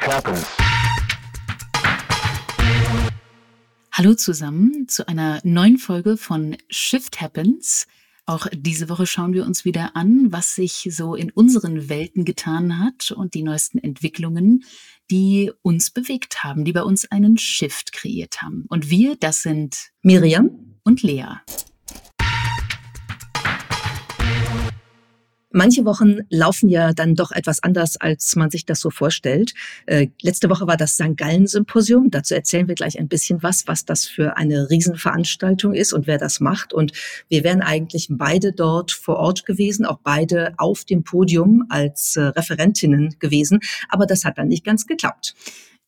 Happens. Hallo zusammen zu einer neuen Folge von Shift Happens. Auch diese Woche schauen wir uns wieder an, was sich so in unseren Welten getan hat und die neuesten Entwicklungen, die uns bewegt haben, die bei uns einen Shift kreiert haben. Und wir, das sind Miriam und Lea. Manche Wochen laufen ja dann doch etwas anders, als man sich das so vorstellt. Äh, letzte Woche war das St. Gallen-Symposium. Dazu erzählen wir gleich ein bisschen was, was das für eine Riesenveranstaltung ist und wer das macht. Und wir wären eigentlich beide dort vor Ort gewesen, auch beide auf dem Podium als äh, Referentinnen gewesen. Aber das hat dann nicht ganz geklappt.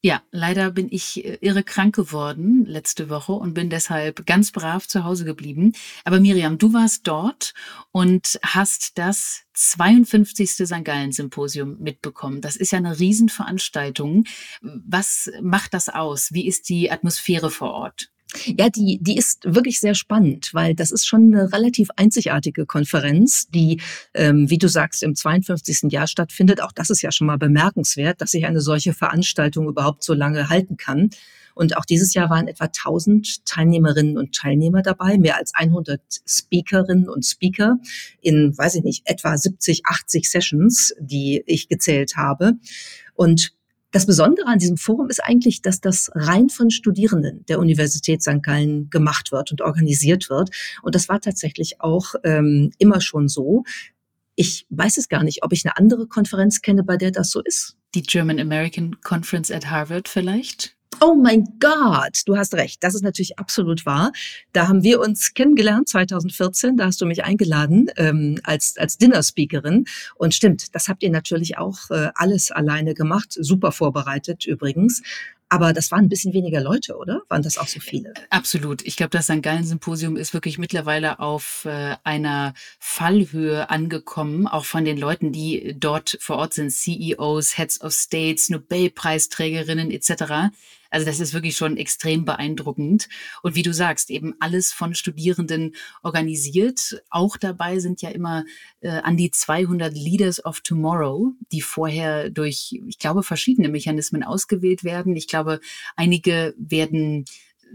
Ja, leider bin ich äh, irre krank geworden letzte Woche und bin deshalb ganz brav zu Hause geblieben. Aber Miriam, du warst dort und hast das 52. St. Gallen Symposium mitbekommen. Das ist ja eine Riesenveranstaltung. Was macht das aus? Wie ist die Atmosphäre vor Ort? Ja, die, die ist wirklich sehr spannend, weil das ist schon eine relativ einzigartige Konferenz, die, ähm, wie du sagst, im 52. Jahr stattfindet. Auch das ist ja schon mal bemerkenswert, dass sich eine solche Veranstaltung überhaupt so lange halten kann. Und auch dieses Jahr waren etwa 1000 Teilnehmerinnen und Teilnehmer dabei, mehr als 100 Speakerinnen und Speaker in, weiß ich nicht, etwa 70, 80 Sessions, die ich gezählt habe. Und das Besondere an diesem Forum ist eigentlich, dass das rein von Studierenden der Universität St. Gallen gemacht wird und organisiert wird. Und das war tatsächlich auch ähm, immer schon so. Ich weiß es gar nicht, ob ich eine andere Konferenz kenne, bei der das so ist. Die German American Conference at Harvard vielleicht? Oh mein Gott, du hast recht. Das ist natürlich absolut wahr. Da haben wir uns kennengelernt 2014. Da hast du mich eingeladen ähm, als als Dinner-Speakerin. Und stimmt, das habt ihr natürlich auch äh, alles alleine gemacht. Super vorbereitet übrigens. Aber das waren ein bisschen weniger Leute, oder? Waren das auch so viele? Absolut. Ich glaube, das St. Gallen-Symposium ist wirklich mittlerweile auf äh, einer Fallhöhe angekommen, auch von den Leuten, die dort vor Ort sind, CEOs, Heads of States, Nobelpreisträgerinnen etc. Also das ist wirklich schon extrem beeindruckend. Und wie du sagst, eben alles von Studierenden organisiert. Auch dabei sind ja immer äh, an die 200 Leaders of Tomorrow, die vorher durch, ich glaube, verschiedene Mechanismen ausgewählt werden. Ich glaube, einige werden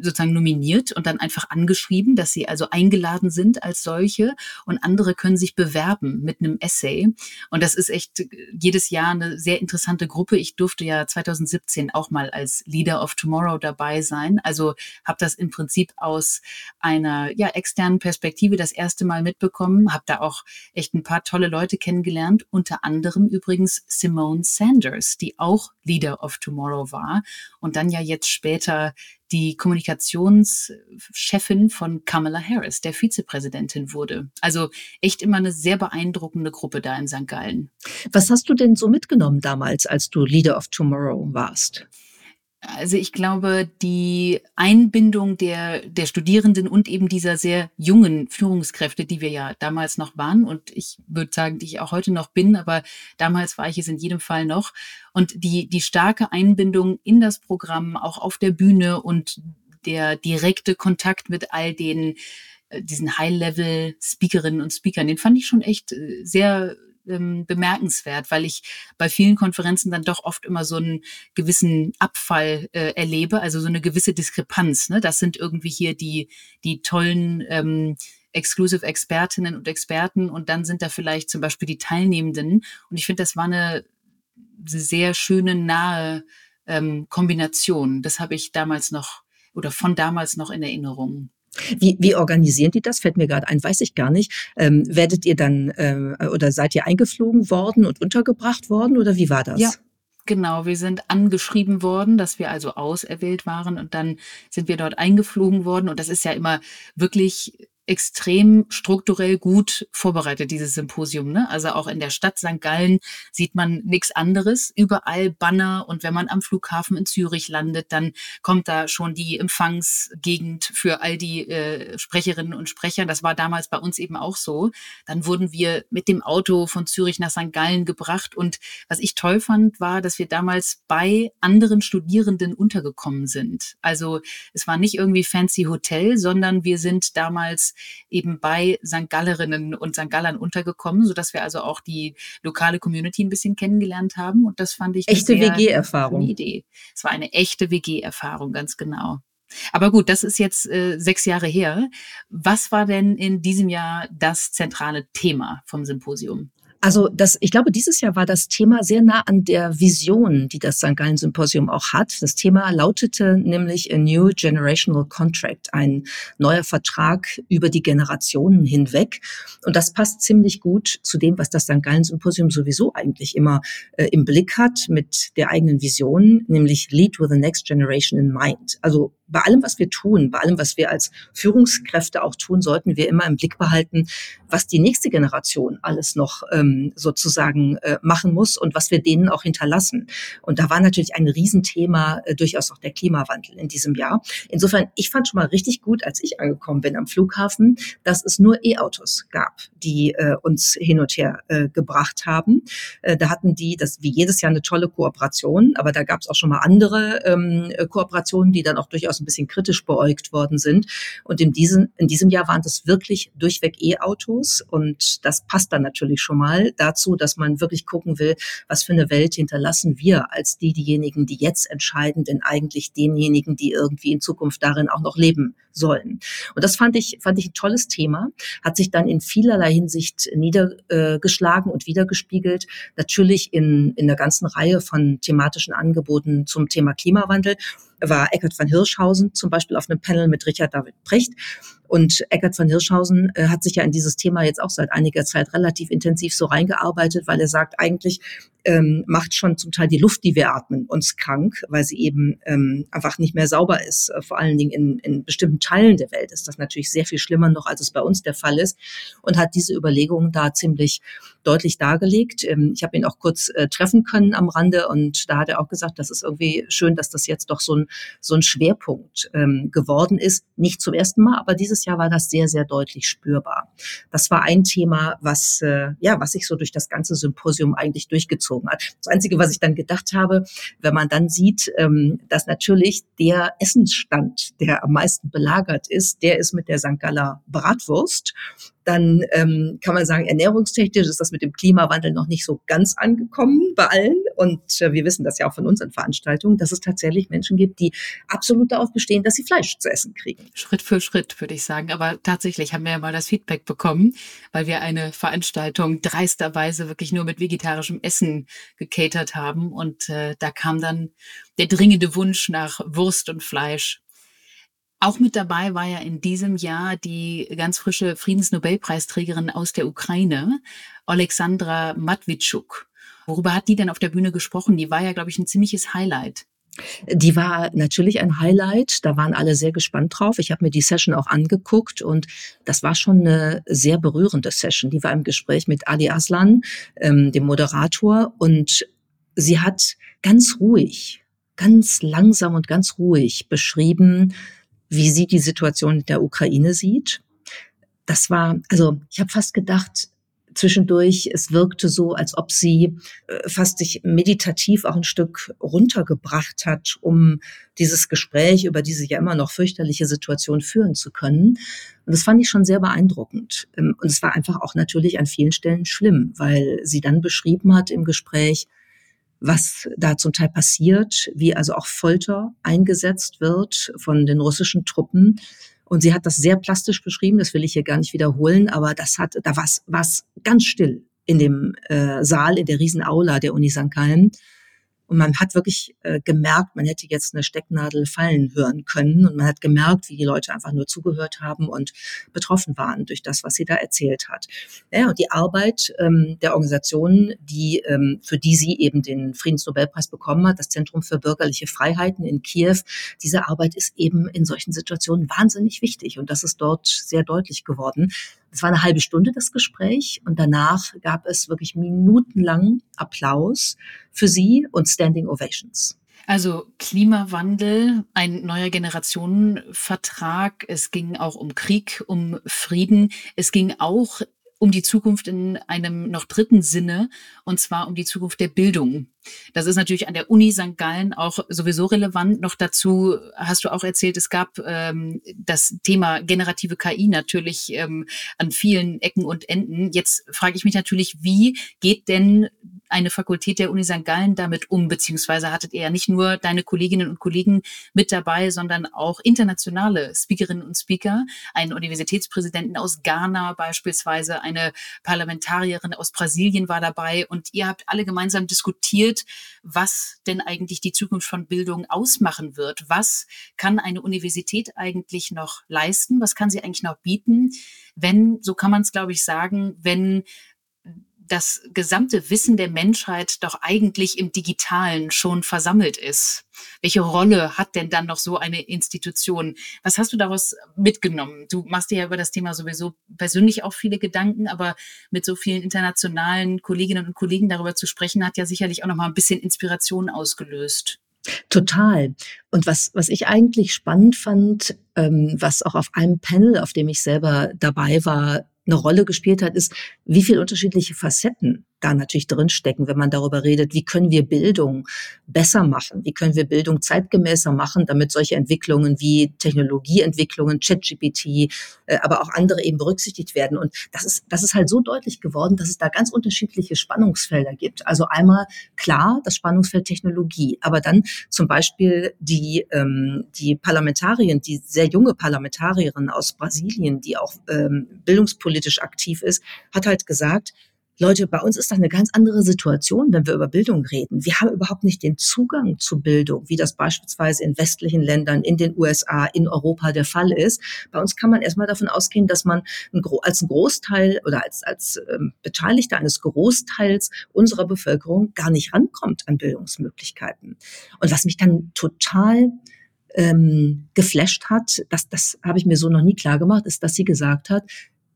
sozusagen nominiert und dann einfach angeschrieben, dass sie also eingeladen sind als solche und andere können sich bewerben mit einem Essay. Und das ist echt jedes Jahr eine sehr interessante Gruppe. Ich durfte ja 2017 auch mal als Leader of Tomorrow dabei sein. Also habe das im Prinzip aus einer ja, externen Perspektive das erste Mal mitbekommen, habe da auch echt ein paar tolle Leute kennengelernt, unter anderem übrigens Simone Sanders, die auch Leader of Tomorrow war und dann ja jetzt später die Kommunikationschefin von Kamala Harris, der Vizepräsidentin wurde. Also echt immer eine sehr beeindruckende Gruppe da in St. Gallen. Was hast du denn so mitgenommen damals, als du Leader of Tomorrow warst? Also ich glaube, die Einbindung der, der Studierenden und eben dieser sehr jungen Führungskräfte, die wir ja damals noch waren und ich würde sagen, die ich auch heute noch bin, aber damals war ich es in jedem Fall noch. Und die, die starke Einbindung in das Programm, auch auf der Bühne und der direkte Kontakt mit all den äh, diesen High-Level-Speakerinnen und Speakern, den fand ich schon echt äh, sehr ähm, bemerkenswert, weil ich bei vielen Konferenzen dann doch oft immer so einen gewissen Abfall äh, erlebe, also so eine gewisse Diskrepanz. Ne? Das sind irgendwie hier die, die tollen ähm, Exclusive Expertinnen und Experten und dann sind da vielleicht zum Beispiel die Teilnehmenden. Und ich finde, das war eine sehr schöne, nahe ähm, Kombination. Das habe ich damals noch oder von damals noch in Erinnerung. Wie, wie organisieren die das? Fällt mir gerade ein, weiß ich gar nicht. Ähm, werdet ihr dann äh, oder seid ihr eingeflogen worden und untergebracht worden oder wie war das? Ja. Genau, wir sind angeschrieben worden, dass wir also auserwählt waren und dann sind wir dort eingeflogen worden und das ist ja immer wirklich extrem strukturell gut vorbereitet, dieses Symposium. Ne? Also auch in der Stadt St. Gallen sieht man nichts anderes. Überall Banner und wenn man am Flughafen in Zürich landet, dann kommt da schon die Empfangsgegend für all die äh, Sprecherinnen und Sprecher. Das war damals bei uns eben auch so. Dann wurden wir mit dem Auto von Zürich nach St. Gallen gebracht und was ich toll fand, war, dass wir damals bei anderen Studierenden untergekommen sind. Also es war nicht irgendwie fancy Hotel, sondern wir sind damals eben bei St. Gallerinnen und St. Gallern untergekommen, sodass wir also auch die lokale Community ein bisschen kennengelernt haben. Und das fand ich echte WG-Erfahrung. Idee. Es war eine echte WG-Erfahrung, ganz genau. Aber gut, das ist jetzt äh, sechs Jahre her. Was war denn in diesem Jahr das zentrale Thema vom Symposium? Also das, ich glaube, dieses Jahr war das Thema sehr nah an der Vision, die das St. Gallen Symposium auch hat. Das Thema lautete nämlich a New Generational Contract, ein neuer Vertrag über die Generationen hinweg. Und das passt ziemlich gut zu dem, was das St. Gallen Symposium sowieso eigentlich immer äh, im Blick hat mit der eigenen Vision, nämlich Lead with the Next Generation in Mind. Also bei allem, was wir tun, bei allem, was wir als Führungskräfte auch tun, sollten wir immer im Blick behalten, was die nächste Generation alles noch ähm, sozusagen äh, machen muss und was wir denen auch hinterlassen. Und da war natürlich ein Riesenthema äh, durchaus auch der Klimawandel in diesem Jahr. Insofern, ich fand schon mal richtig gut, als ich angekommen bin am Flughafen, dass es nur E-Autos gab, die äh, uns hin und her äh, gebracht haben. Äh, da hatten die, das wie jedes Jahr eine tolle Kooperation, aber da gab es auch schon mal andere ähm, Kooperationen, die dann auch durchaus ein bisschen kritisch beäugt worden sind. Und in diesem, in diesem Jahr waren das wirklich durchweg E-Autos. Und das passt dann natürlich schon mal dazu, dass man wirklich gucken will, was für eine Welt hinterlassen wir als die, diejenigen, die jetzt entscheiden, denn eigentlich denjenigen, die irgendwie in Zukunft darin auch noch leben sollen. Und das fand ich, fand ich ein tolles Thema, hat sich dann in vielerlei Hinsicht niedergeschlagen und wiedergespiegelt. Natürlich in, in der ganzen Reihe von thematischen Angeboten zum Thema Klimawandel war Eckert van Hirschhausen zum Beispiel auf einem Panel mit Richard David Precht. Und Eckert van Hirschhausen äh, hat sich ja in dieses Thema jetzt auch seit einiger Zeit relativ intensiv so reingearbeitet, weil er sagt, eigentlich ähm, macht schon zum Teil die Luft, die wir atmen, uns krank, weil sie eben ähm, einfach nicht mehr sauber ist. Äh, vor allen Dingen in, in bestimmten Teilen der Welt ist das natürlich sehr viel schlimmer noch, als es bei uns der Fall ist. Und hat diese Überlegungen da ziemlich deutlich dargelegt. Ähm, ich habe ihn auch kurz äh, treffen können am Rande und da hat er auch gesagt, das ist irgendwie schön, dass das jetzt doch so ein, so ein Schwerpunkt ähm, geworden ist. Nicht zum ersten Mal, aber dieses Jahr war das sehr, sehr deutlich spürbar. Das war ein Thema, was, äh, ja, was sich so durch das ganze Symposium eigentlich durchgezogen hat. Das Einzige, was ich dann gedacht habe, wenn man dann sieht, ähm, dass natürlich der Essensstand, der am meisten belagert ist, der ist mit der St. Galler Bratwurst dann ähm, kann man sagen, ernährungstechnisch ist das mit dem Klimawandel noch nicht so ganz angekommen bei allen. Und äh, wir wissen das ja auch von unseren Veranstaltungen, dass es tatsächlich Menschen gibt, die absolut darauf bestehen, dass sie Fleisch zu essen kriegen. Schritt für Schritt, würde ich sagen. Aber tatsächlich haben wir ja mal das Feedback bekommen, weil wir eine Veranstaltung dreisterweise wirklich nur mit vegetarischem Essen gecatert haben. Und äh, da kam dann der dringende Wunsch nach Wurst und Fleisch. Auch mit dabei war ja in diesem Jahr die ganz frische Friedensnobelpreisträgerin aus der Ukraine, Alexandra Matwitschuk. Worüber hat die denn auf der Bühne gesprochen? Die war ja, glaube ich, ein ziemliches Highlight. Die war natürlich ein Highlight. Da waren alle sehr gespannt drauf. Ich habe mir die Session auch angeguckt und das war schon eine sehr berührende Session. Die war im Gespräch mit Ali Aslan, ähm, dem Moderator, und sie hat ganz ruhig, ganz langsam und ganz ruhig beschrieben, wie sie die Situation in der Ukraine sieht. Das war, also ich habe fast gedacht, zwischendurch, es wirkte so, als ob sie äh, fast sich meditativ auch ein Stück runtergebracht hat, um dieses Gespräch über diese ja immer noch fürchterliche Situation führen zu können. Und das fand ich schon sehr beeindruckend. Ähm, und es war einfach auch natürlich an vielen Stellen schlimm, weil sie dann beschrieben hat im Gespräch, was da zum Teil passiert, wie also auch Folter eingesetzt wird von den russischen Truppen. Und sie hat das sehr plastisch beschrieben, das will ich hier gar nicht wiederholen, aber das hat, da war es ganz still in dem äh, Saal, in der Riesenaula der Uni St. Gallen. Und man hat wirklich äh, gemerkt, man hätte jetzt eine Stecknadel fallen hören können. Und man hat gemerkt, wie die Leute einfach nur zugehört haben und betroffen waren durch das, was sie da erzählt hat. Ja, und die Arbeit ähm, der Organisation, die, ähm, für die sie eben den Friedensnobelpreis bekommen hat, das Zentrum für bürgerliche Freiheiten in Kiew, diese Arbeit ist eben in solchen Situationen wahnsinnig wichtig. Und das ist dort sehr deutlich geworden. Es war eine halbe Stunde das Gespräch und danach gab es wirklich minutenlang Applaus für sie und Standing Ovations. Also Klimawandel, ein neuer Generationenvertrag. Es ging auch um Krieg, um Frieden. Es ging auch um die Zukunft in einem noch dritten Sinne, und zwar um die Zukunft der Bildung. Das ist natürlich an der Uni St. Gallen auch sowieso relevant. Noch dazu hast du auch erzählt, es gab ähm, das Thema generative KI natürlich ähm, an vielen Ecken und Enden. Jetzt frage ich mich natürlich, wie geht denn eine Fakultät der Uni St. Gallen damit um? Beziehungsweise hattet ihr ja nicht nur deine Kolleginnen und Kollegen mit dabei, sondern auch internationale Speakerinnen und Speaker, einen Universitätspräsidenten aus Ghana beispielsweise, eine Parlamentarierin aus Brasilien war dabei und ihr habt alle gemeinsam diskutiert, was denn eigentlich die Zukunft von Bildung ausmachen wird. Was kann eine Universität eigentlich noch leisten? Was kann sie eigentlich noch bieten? Wenn, so kann man es, glaube ich, sagen, wenn das gesamte Wissen der Menschheit doch eigentlich im Digitalen schon versammelt ist. Welche Rolle hat denn dann noch so eine Institution? Was hast du daraus mitgenommen? Du machst dir ja über das Thema sowieso persönlich auch viele Gedanken, aber mit so vielen internationalen Kolleginnen und Kollegen darüber zu sprechen, hat ja sicherlich auch noch mal ein bisschen Inspiration ausgelöst. Total. Und was, was ich eigentlich spannend fand, ähm, was auch auf einem Panel, auf dem ich selber dabei war, eine Rolle gespielt hat, ist, wie viele unterschiedliche Facetten da natürlich drinstecken, wenn man darüber redet, wie können wir Bildung besser machen, wie können wir Bildung zeitgemäßer machen, damit solche Entwicklungen wie Technologieentwicklungen, ChatGPT, äh, aber auch andere eben berücksichtigt werden. Und das ist, das ist halt so deutlich geworden, dass es da ganz unterschiedliche Spannungsfelder gibt. Also einmal klar das Spannungsfeld Technologie, aber dann zum Beispiel die, ähm, die Parlamentarierin, die sehr junge Parlamentarierin aus Brasilien, die auch ähm, bildungspolitisch aktiv ist, hat halt gesagt, Leute, bei uns ist das eine ganz andere Situation, wenn wir über Bildung reden. Wir haben überhaupt nicht den Zugang zu Bildung, wie das beispielsweise in westlichen Ländern, in den USA, in Europa der Fall ist. Bei uns kann man erstmal davon ausgehen, dass man als ein Großteil oder als, als ähm, Beteiligter eines Großteils unserer Bevölkerung gar nicht rankommt an Bildungsmöglichkeiten. Und was mich dann total ähm, geflasht hat, das, das habe ich mir so noch nie klar gemacht, ist, dass sie gesagt hat,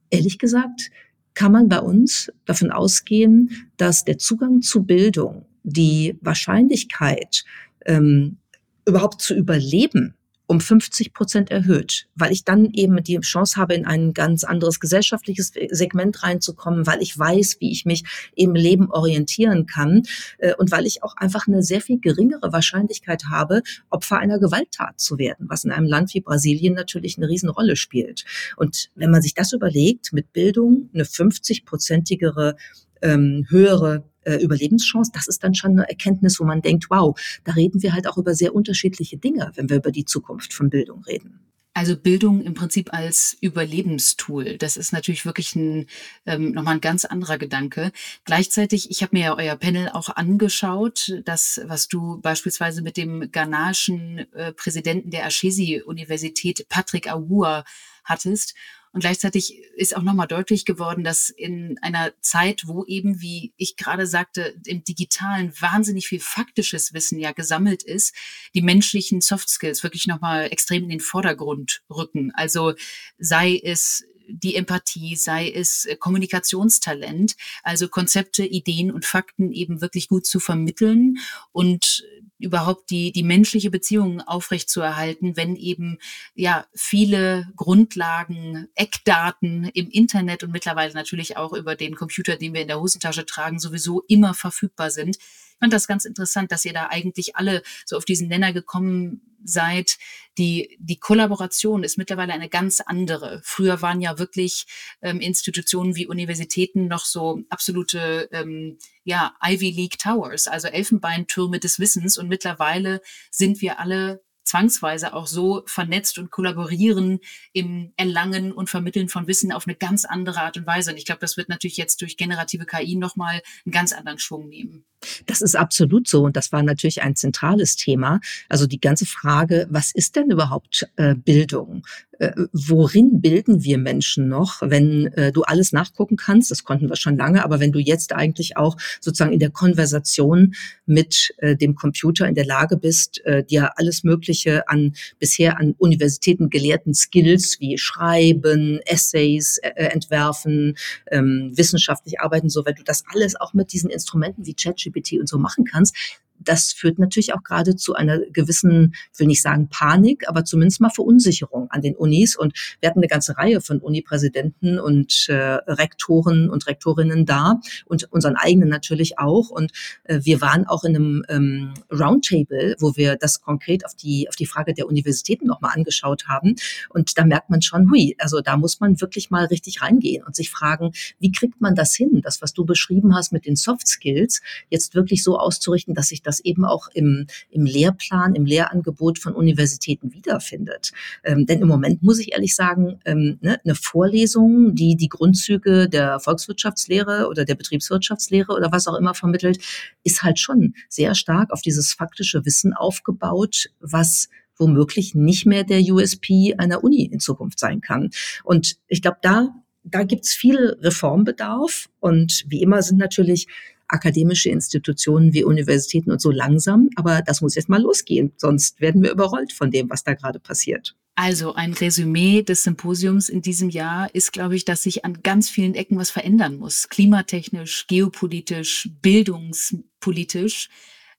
ehrlich gesagt, kann man bei uns davon ausgehen, dass der Zugang zu Bildung, die Wahrscheinlichkeit, ähm, überhaupt zu überleben, um 50 Prozent erhöht, weil ich dann eben die Chance habe, in ein ganz anderes gesellschaftliches Segment reinzukommen, weil ich weiß, wie ich mich im Leben orientieren kann äh, und weil ich auch einfach eine sehr viel geringere Wahrscheinlichkeit habe, Opfer einer Gewalttat zu werden, was in einem Land wie Brasilien natürlich eine Riesenrolle spielt. Und wenn man sich das überlegt, mit Bildung eine 50-prozentigere ähm, höhere äh, Überlebenschance, das ist dann schon eine Erkenntnis, wo man denkt, wow, da reden wir halt auch über sehr unterschiedliche Dinge, wenn wir über die Zukunft von Bildung reden. Also Bildung im Prinzip als Überlebenstool. Das ist natürlich wirklich ein, ähm, nochmal ein ganz anderer Gedanke. Gleichzeitig, ich habe mir ja euer Panel auch angeschaut, das, was du beispielsweise mit dem ghanaischen äh, Präsidenten der Ashesi-Universität, Patrick Awua, hattest. Und gleichzeitig ist auch nochmal deutlich geworden, dass in einer Zeit, wo eben, wie ich gerade sagte, im digitalen wahnsinnig viel faktisches Wissen ja gesammelt ist, die menschlichen Soft Skills wirklich nochmal extrem in den Vordergrund rücken. Also sei es die Empathie, sei es Kommunikationstalent, also Konzepte, Ideen und Fakten eben wirklich gut zu vermitteln und überhaupt die, die menschliche Beziehung aufrechtzuerhalten, wenn eben ja viele Grundlagen, Eckdaten im Internet und mittlerweile natürlich auch über den Computer, den wir in der Hosentasche tragen, sowieso immer verfügbar sind. Ich fand das ganz interessant, dass ihr da eigentlich alle so auf diesen Nenner gekommen seid. Die, die Kollaboration ist mittlerweile eine ganz andere. Früher waren ja wirklich ähm, Institutionen wie Universitäten noch so absolute ähm, ja, Ivy League Towers, also Elfenbeintürme des Wissens. Und mittlerweile sind wir alle zwangsweise auch so vernetzt und kollaborieren im Erlangen und Vermitteln von Wissen auf eine ganz andere Art und Weise. Und ich glaube, das wird natürlich jetzt durch generative KI nochmal einen ganz anderen Schwung nehmen. Das ist absolut so und das war natürlich ein zentrales Thema. Also die ganze Frage, was ist denn überhaupt äh, Bildung? Äh, worin bilden wir Menschen noch, wenn äh, du alles nachgucken kannst? Das konnten wir schon lange, aber wenn du jetzt eigentlich auch sozusagen in der Konversation mit äh, dem Computer in der Lage bist, dir alles Mögliche an bisher an Universitäten gelehrten Skills wie Schreiben, Essays entwerfen, ähm, wissenschaftlich arbeiten, so wenn du das alles auch mit diesen Instrumenten wie ChatGPT und so machen kannst, das führt natürlich auch gerade zu einer gewissen, will nicht sagen Panik, aber zumindest mal Verunsicherung an den Unis. Und wir hatten eine ganze Reihe von Unipräsidenten und äh, Rektoren und Rektorinnen da und unseren eigenen natürlich auch. Und äh, wir waren auch in einem ähm, Roundtable, wo wir das konkret auf die, auf die Frage der Universitäten nochmal angeschaut haben. Und da merkt man schon, hui, also da muss man wirklich mal richtig reingehen und sich fragen, wie kriegt man das hin, das, was du beschrieben hast mit den Soft Skills, jetzt wirklich so auszurichten, dass sich das eben auch im, im Lehrplan, im Lehrangebot von Universitäten wiederfindet. Ähm, denn im Moment muss ich ehrlich sagen, ähm, ne, eine Vorlesung, die die Grundzüge der Volkswirtschaftslehre oder der Betriebswirtschaftslehre oder was auch immer vermittelt, ist halt schon sehr stark auf dieses faktische Wissen aufgebaut, was womöglich nicht mehr der USP einer Uni in Zukunft sein kann. Und ich glaube, da da gibt's viel Reformbedarf und wie immer sind natürlich akademische Institutionen wie Universitäten und so langsam, aber das muss jetzt mal losgehen, sonst werden wir überrollt von dem, was da gerade passiert. Also ein Resümee des Symposiums in diesem Jahr ist, glaube ich, dass sich an ganz vielen Ecken was verändern muss. Klimatechnisch, geopolitisch, bildungspolitisch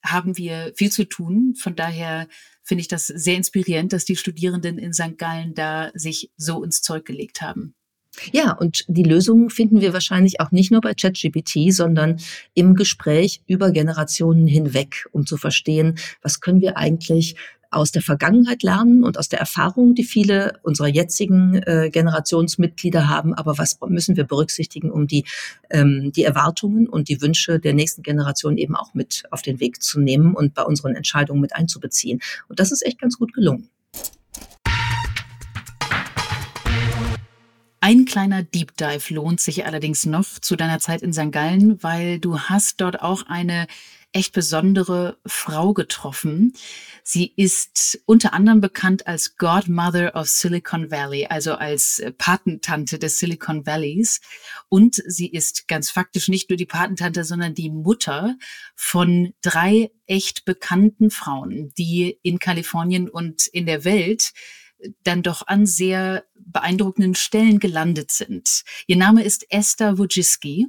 haben wir viel zu tun. Von daher finde ich das sehr inspirierend, dass die Studierenden in St. Gallen da sich so ins Zeug gelegt haben. Ja, und die Lösungen finden wir wahrscheinlich auch nicht nur bei ChatGPT, sondern im Gespräch über Generationen hinweg, um zu verstehen, was können wir eigentlich aus der Vergangenheit lernen und aus der Erfahrung, die viele unserer jetzigen äh, Generationsmitglieder haben. Aber was müssen wir berücksichtigen, um die, ähm, die Erwartungen und die Wünsche der nächsten Generation eben auch mit auf den Weg zu nehmen und bei unseren Entscheidungen mit einzubeziehen? Und das ist echt ganz gut gelungen. Ein kleiner Deep Dive lohnt sich allerdings noch zu deiner Zeit in St. Gallen, weil du hast dort auch eine echt besondere Frau getroffen. Sie ist unter anderem bekannt als Godmother of Silicon Valley, also als Patentante des Silicon Valleys. Und sie ist ganz faktisch nicht nur die Patentante, sondern die Mutter von drei echt bekannten Frauen, die in Kalifornien und in der Welt dann doch an sehr beeindruckenden Stellen gelandet sind. Ihr Name ist Esther Wojcicki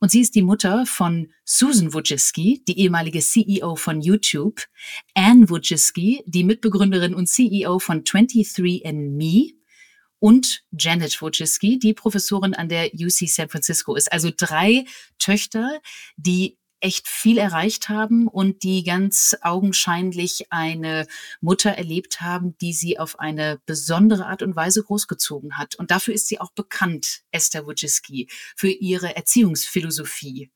und sie ist die Mutter von Susan Wojcicki, die ehemalige CEO von YouTube, Anne Wojcicki, die Mitbegründerin und CEO von 23andMe und Janet Wojcicki, die Professorin an der UC San Francisco ist. Also drei Töchter, die echt viel erreicht haben und die ganz augenscheinlich eine Mutter erlebt haben, die sie auf eine besondere Art und Weise großgezogen hat. Und dafür ist sie auch bekannt, Esther Wojcicki, für ihre Erziehungsphilosophie.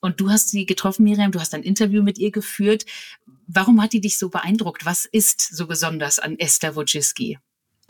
Und du hast sie getroffen, Miriam, du hast ein Interview mit ihr geführt. Warum hat die dich so beeindruckt? Was ist so besonders an Esther Wojcicki?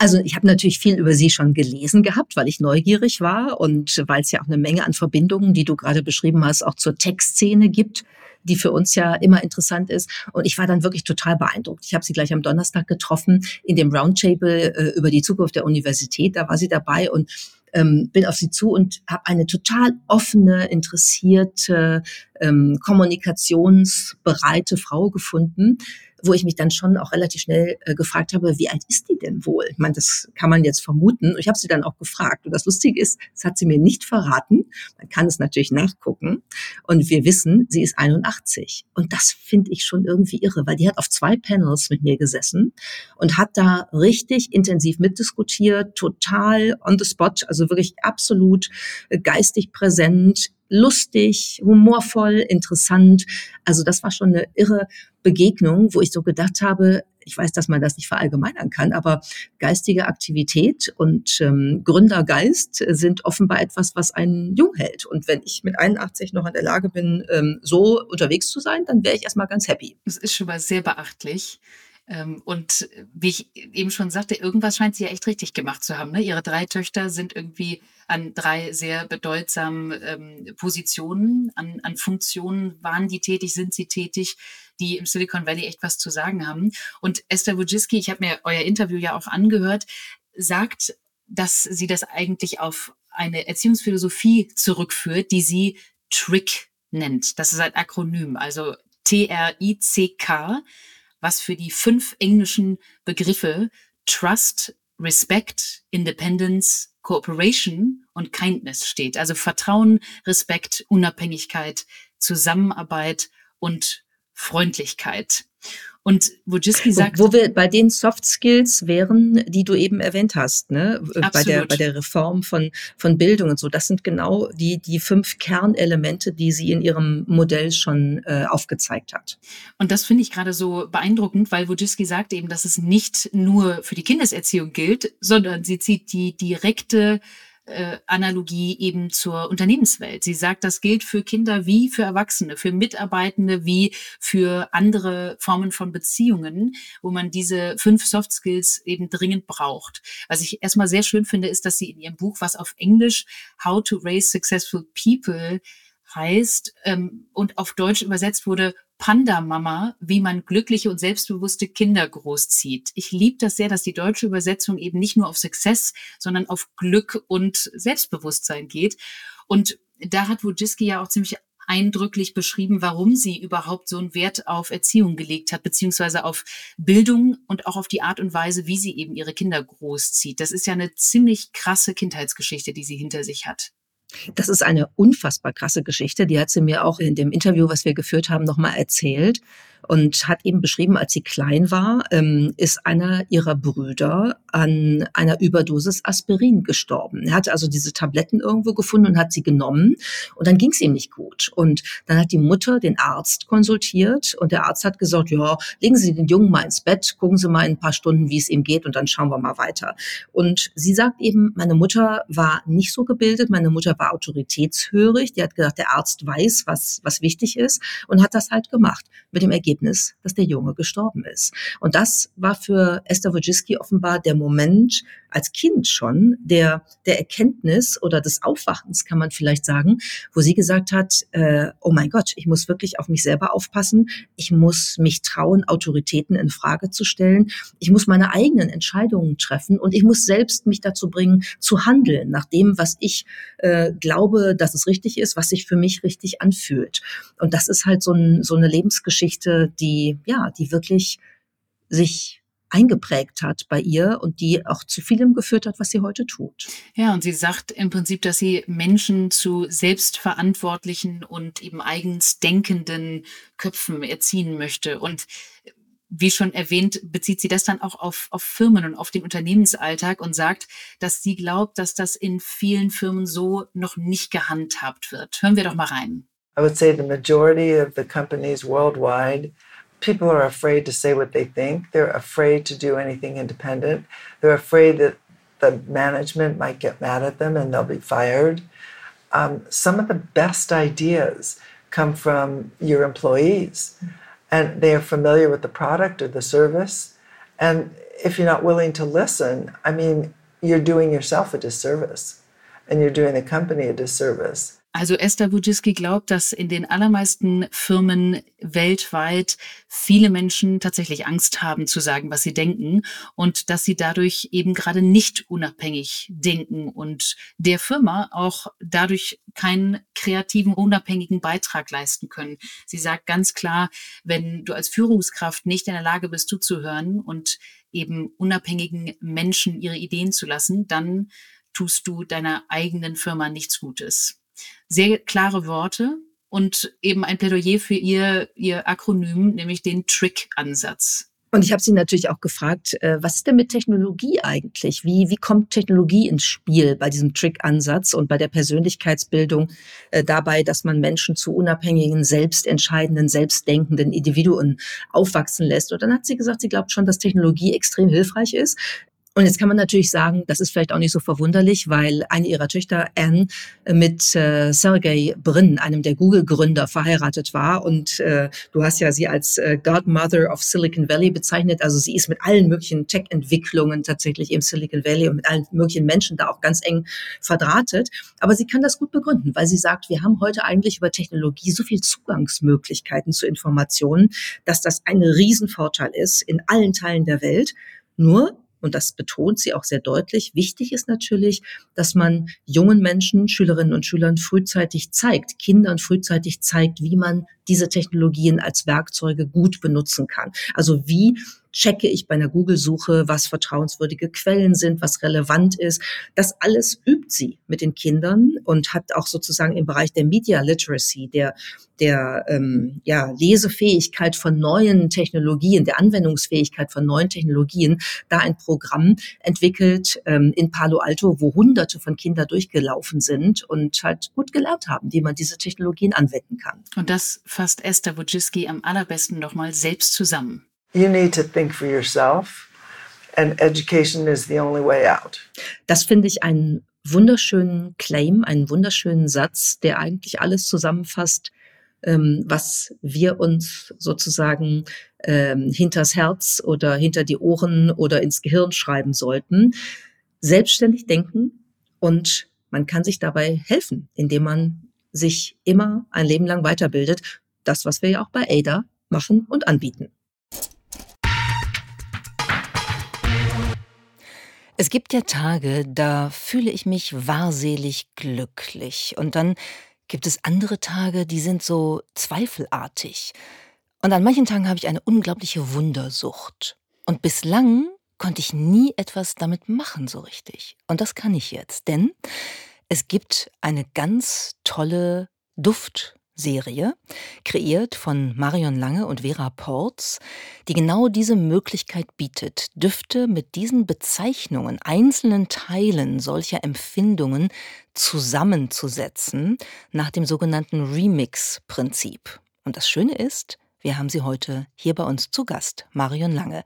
Also ich habe natürlich viel über sie schon gelesen gehabt, weil ich neugierig war und weil es ja auch eine Menge an Verbindungen, die du gerade beschrieben hast, auch zur Tech-Szene gibt, die für uns ja immer interessant ist. Und ich war dann wirklich total beeindruckt. Ich habe sie gleich am Donnerstag getroffen in dem Roundtable äh, über die Zukunft der Universität. Da war sie dabei und ähm, bin auf sie zu und habe eine total offene, interessierte, ähm, kommunikationsbereite Frau gefunden, wo ich mich dann schon auch relativ schnell äh, gefragt habe, wie alt ist die denn wohl? Ich meine, das kann man jetzt vermuten. Ich habe sie dann auch gefragt. Und das Lustige ist, das hat sie mir nicht verraten. Man kann es natürlich nachgucken. Und wir wissen, sie ist 81. Und das finde ich schon irgendwie irre, weil die hat auf zwei Panels mit mir gesessen und hat da richtig intensiv mitdiskutiert, total on the spot, also wirklich absolut äh, geistig präsent, lustig, humorvoll, interessant. Also das war schon eine irre Begegnung, wo ich so gedacht habe, ich weiß, dass man das nicht verallgemeinern kann, aber geistige Aktivität und ähm, Gründergeist sind offenbar etwas, was einen jung hält. Und wenn ich mit 81 noch in der Lage bin, ähm, so unterwegs zu sein, dann wäre ich erstmal ganz happy. Das ist schon mal sehr beachtlich. Ähm, und wie ich eben schon sagte, irgendwas scheint sie ja echt richtig gemacht zu haben. Ne? Ihre drei Töchter sind irgendwie an drei sehr bedeutsamen ähm, Positionen, an, an Funktionen waren die tätig, sind sie tätig, die im Silicon Valley echt was zu sagen haben. Und Esther Wojcicki, ich habe mir euer Interview ja auch angehört, sagt, dass sie das eigentlich auf eine Erziehungsphilosophie zurückführt, die sie Trick nennt. Das ist ein Akronym, also T-R-I-C-K was für die fünf englischen Begriffe Trust, Respect, Independence, Cooperation und Kindness steht. Also Vertrauen, Respekt, Unabhängigkeit, Zusammenarbeit und Freundlichkeit. Und Wojcicki sagt. Wo, wir bei den Soft Skills wären, die du eben erwähnt hast, ne? Absolut. Bei der, bei der Reform von, von Bildung und so. Das sind genau die, die fünf Kernelemente, die sie in ihrem Modell schon äh, aufgezeigt hat. Und das finde ich gerade so beeindruckend, weil Wojcicki sagt eben, dass es nicht nur für die Kindeserziehung gilt, sondern sie zieht die direkte äh, Analogie eben zur Unternehmenswelt. Sie sagt, das gilt für Kinder wie für Erwachsene, für Mitarbeitende wie für andere Formen von Beziehungen, wo man diese fünf Soft Skills eben dringend braucht. Was ich erstmal sehr schön finde, ist, dass sie in ihrem Buch, was auf Englisch How to Raise Successful People heißt ähm, und auf Deutsch übersetzt wurde, Panda-Mama, wie man glückliche und selbstbewusste Kinder großzieht. Ich liebe das sehr, dass die deutsche Übersetzung eben nicht nur auf Success, sondern auf Glück und Selbstbewusstsein geht. Und da hat Wojcicki ja auch ziemlich eindrücklich beschrieben, warum sie überhaupt so einen Wert auf Erziehung gelegt hat, beziehungsweise auf Bildung und auch auf die Art und Weise, wie sie eben ihre Kinder großzieht. Das ist ja eine ziemlich krasse Kindheitsgeschichte, die sie hinter sich hat. Das ist eine unfassbar krasse Geschichte. Die hat sie mir auch in dem Interview, was wir geführt haben, nochmal erzählt und hat eben beschrieben, als sie klein war, ähm, ist einer ihrer Brüder an einer Überdosis Aspirin gestorben. Er hatte also diese Tabletten irgendwo gefunden und hat sie genommen und dann ging es ihm nicht gut. Und dann hat die Mutter den Arzt konsultiert und der Arzt hat gesagt, ja, legen Sie den Jungen mal ins Bett, gucken Sie mal in ein paar Stunden, wie es ihm geht und dann schauen wir mal weiter. Und sie sagt eben, meine Mutter war nicht so gebildet, meine Mutter war autoritätshörig, die hat gesagt, der Arzt weiß, was, was wichtig ist und hat das halt gemacht mit dem Ergebnis Ergebnis, dass der Junge gestorben ist. Und das war für Esther Wojcicki offenbar der Moment als Kind schon der, der Erkenntnis oder des Aufwachens, kann man vielleicht sagen, wo sie gesagt hat, äh, oh mein Gott, ich muss wirklich auf mich selber aufpassen. Ich muss mich trauen, Autoritäten in Frage zu stellen. Ich muss meine eigenen Entscheidungen treffen und ich muss selbst mich dazu bringen, zu handeln nach dem, was ich äh, glaube, dass es richtig ist, was sich für mich richtig anfühlt. Und das ist halt so, ein, so eine Lebensgeschichte, die, ja, die wirklich sich eingeprägt hat bei ihr und die auch zu vielem geführt hat, was sie heute tut. Ja, und sie sagt im Prinzip, dass sie Menschen zu selbstverantwortlichen und eben eigens denkenden Köpfen erziehen möchte. Und wie schon erwähnt, bezieht sie das dann auch auf, auf Firmen und auf den Unternehmensalltag und sagt, dass sie glaubt, dass das in vielen Firmen so noch nicht gehandhabt wird. Hören wir doch mal rein. I would say the majority of the companies worldwide, people are afraid to say what they think. They're afraid to do anything independent. They're afraid that the management might get mad at them and they'll be fired. Um, some of the best ideas come from your employees, and they are familiar with the product or the service. And if you're not willing to listen, I mean, you're doing yourself a disservice and you're doing the company a disservice. Also Esther Wojcicki glaubt, dass in den allermeisten Firmen weltweit viele Menschen tatsächlich Angst haben zu sagen, was sie denken und dass sie dadurch eben gerade nicht unabhängig denken und der Firma auch dadurch keinen kreativen, unabhängigen Beitrag leisten können. Sie sagt ganz klar, wenn du als Führungskraft nicht in der Lage bist zuzuhören und eben unabhängigen Menschen ihre Ideen zu lassen, dann tust du deiner eigenen Firma nichts Gutes sehr klare Worte und eben ein Plädoyer für ihr, ihr Akronym, nämlich den Trick-Ansatz. Und ich habe sie natürlich auch gefragt, äh, was ist denn mit Technologie eigentlich? Wie, wie kommt Technologie ins Spiel bei diesem Trick-Ansatz und bei der Persönlichkeitsbildung äh, dabei, dass man Menschen zu unabhängigen, selbstentscheidenden, selbstdenkenden Individuen aufwachsen lässt? Und dann hat sie gesagt, sie glaubt schon, dass Technologie extrem hilfreich ist. Und jetzt kann man natürlich sagen, das ist vielleicht auch nicht so verwunderlich, weil eine ihrer Töchter, Anne, mit äh, Sergey Brin, einem der Google-Gründer, verheiratet war. Und äh, du hast ja sie als äh, Godmother of Silicon Valley bezeichnet. Also sie ist mit allen möglichen Tech-Entwicklungen tatsächlich im Silicon Valley und mit allen möglichen Menschen da auch ganz eng verdrahtet. Aber sie kann das gut begründen, weil sie sagt, wir haben heute eigentlich über Technologie so viel Zugangsmöglichkeiten zu Informationen, dass das ein Riesenvorteil ist in allen Teilen der Welt. Nur und das betont sie auch sehr deutlich, wichtig ist natürlich, dass man jungen Menschen, Schülerinnen und Schülern frühzeitig zeigt, Kindern frühzeitig zeigt, wie man diese Technologien als Werkzeuge gut benutzen kann. Also wie checke ich bei einer Google-Suche, was vertrauenswürdige Quellen sind, was relevant ist. Das alles übt sie mit den Kindern und hat auch sozusagen im Bereich der Media Literacy, der der ähm, ja, Lesefähigkeit von neuen Technologien, der Anwendungsfähigkeit von neuen Technologien, da ein Programm entwickelt ähm, in Palo Alto, wo Hunderte von Kindern durchgelaufen sind und halt gut gelernt haben, wie man diese Technologien anwenden kann. Und das fasst Esther Wojcicki am allerbesten nochmal selbst zusammen. You need to think for yourself and education is the only way out. Das finde ich einen wunderschönen Claim, einen wunderschönen Satz, der eigentlich alles zusammenfasst, ähm, was wir uns sozusagen ähm, hinters Herz oder hinter die Ohren oder ins Gehirn schreiben sollten. Selbstständig denken und man kann sich dabei helfen, indem man sich immer ein Leben lang weiterbildet. Das, was wir ja auch bei ADA machen und anbieten. Es gibt ja Tage, da fühle ich mich wahrselig glücklich. Und dann gibt es andere Tage, die sind so zweifelartig. Und an manchen Tagen habe ich eine unglaubliche Wundersucht. Und bislang konnte ich nie etwas damit machen so richtig. Und das kann ich jetzt, denn es gibt eine ganz tolle Duft- Serie, kreiert von Marion Lange und Vera Porz, die genau diese Möglichkeit bietet, Düfte mit diesen Bezeichnungen, einzelnen Teilen solcher Empfindungen zusammenzusetzen nach dem sogenannten Remix-Prinzip. Und das Schöne ist, wir haben sie heute hier bei uns zu Gast, Marion Lange.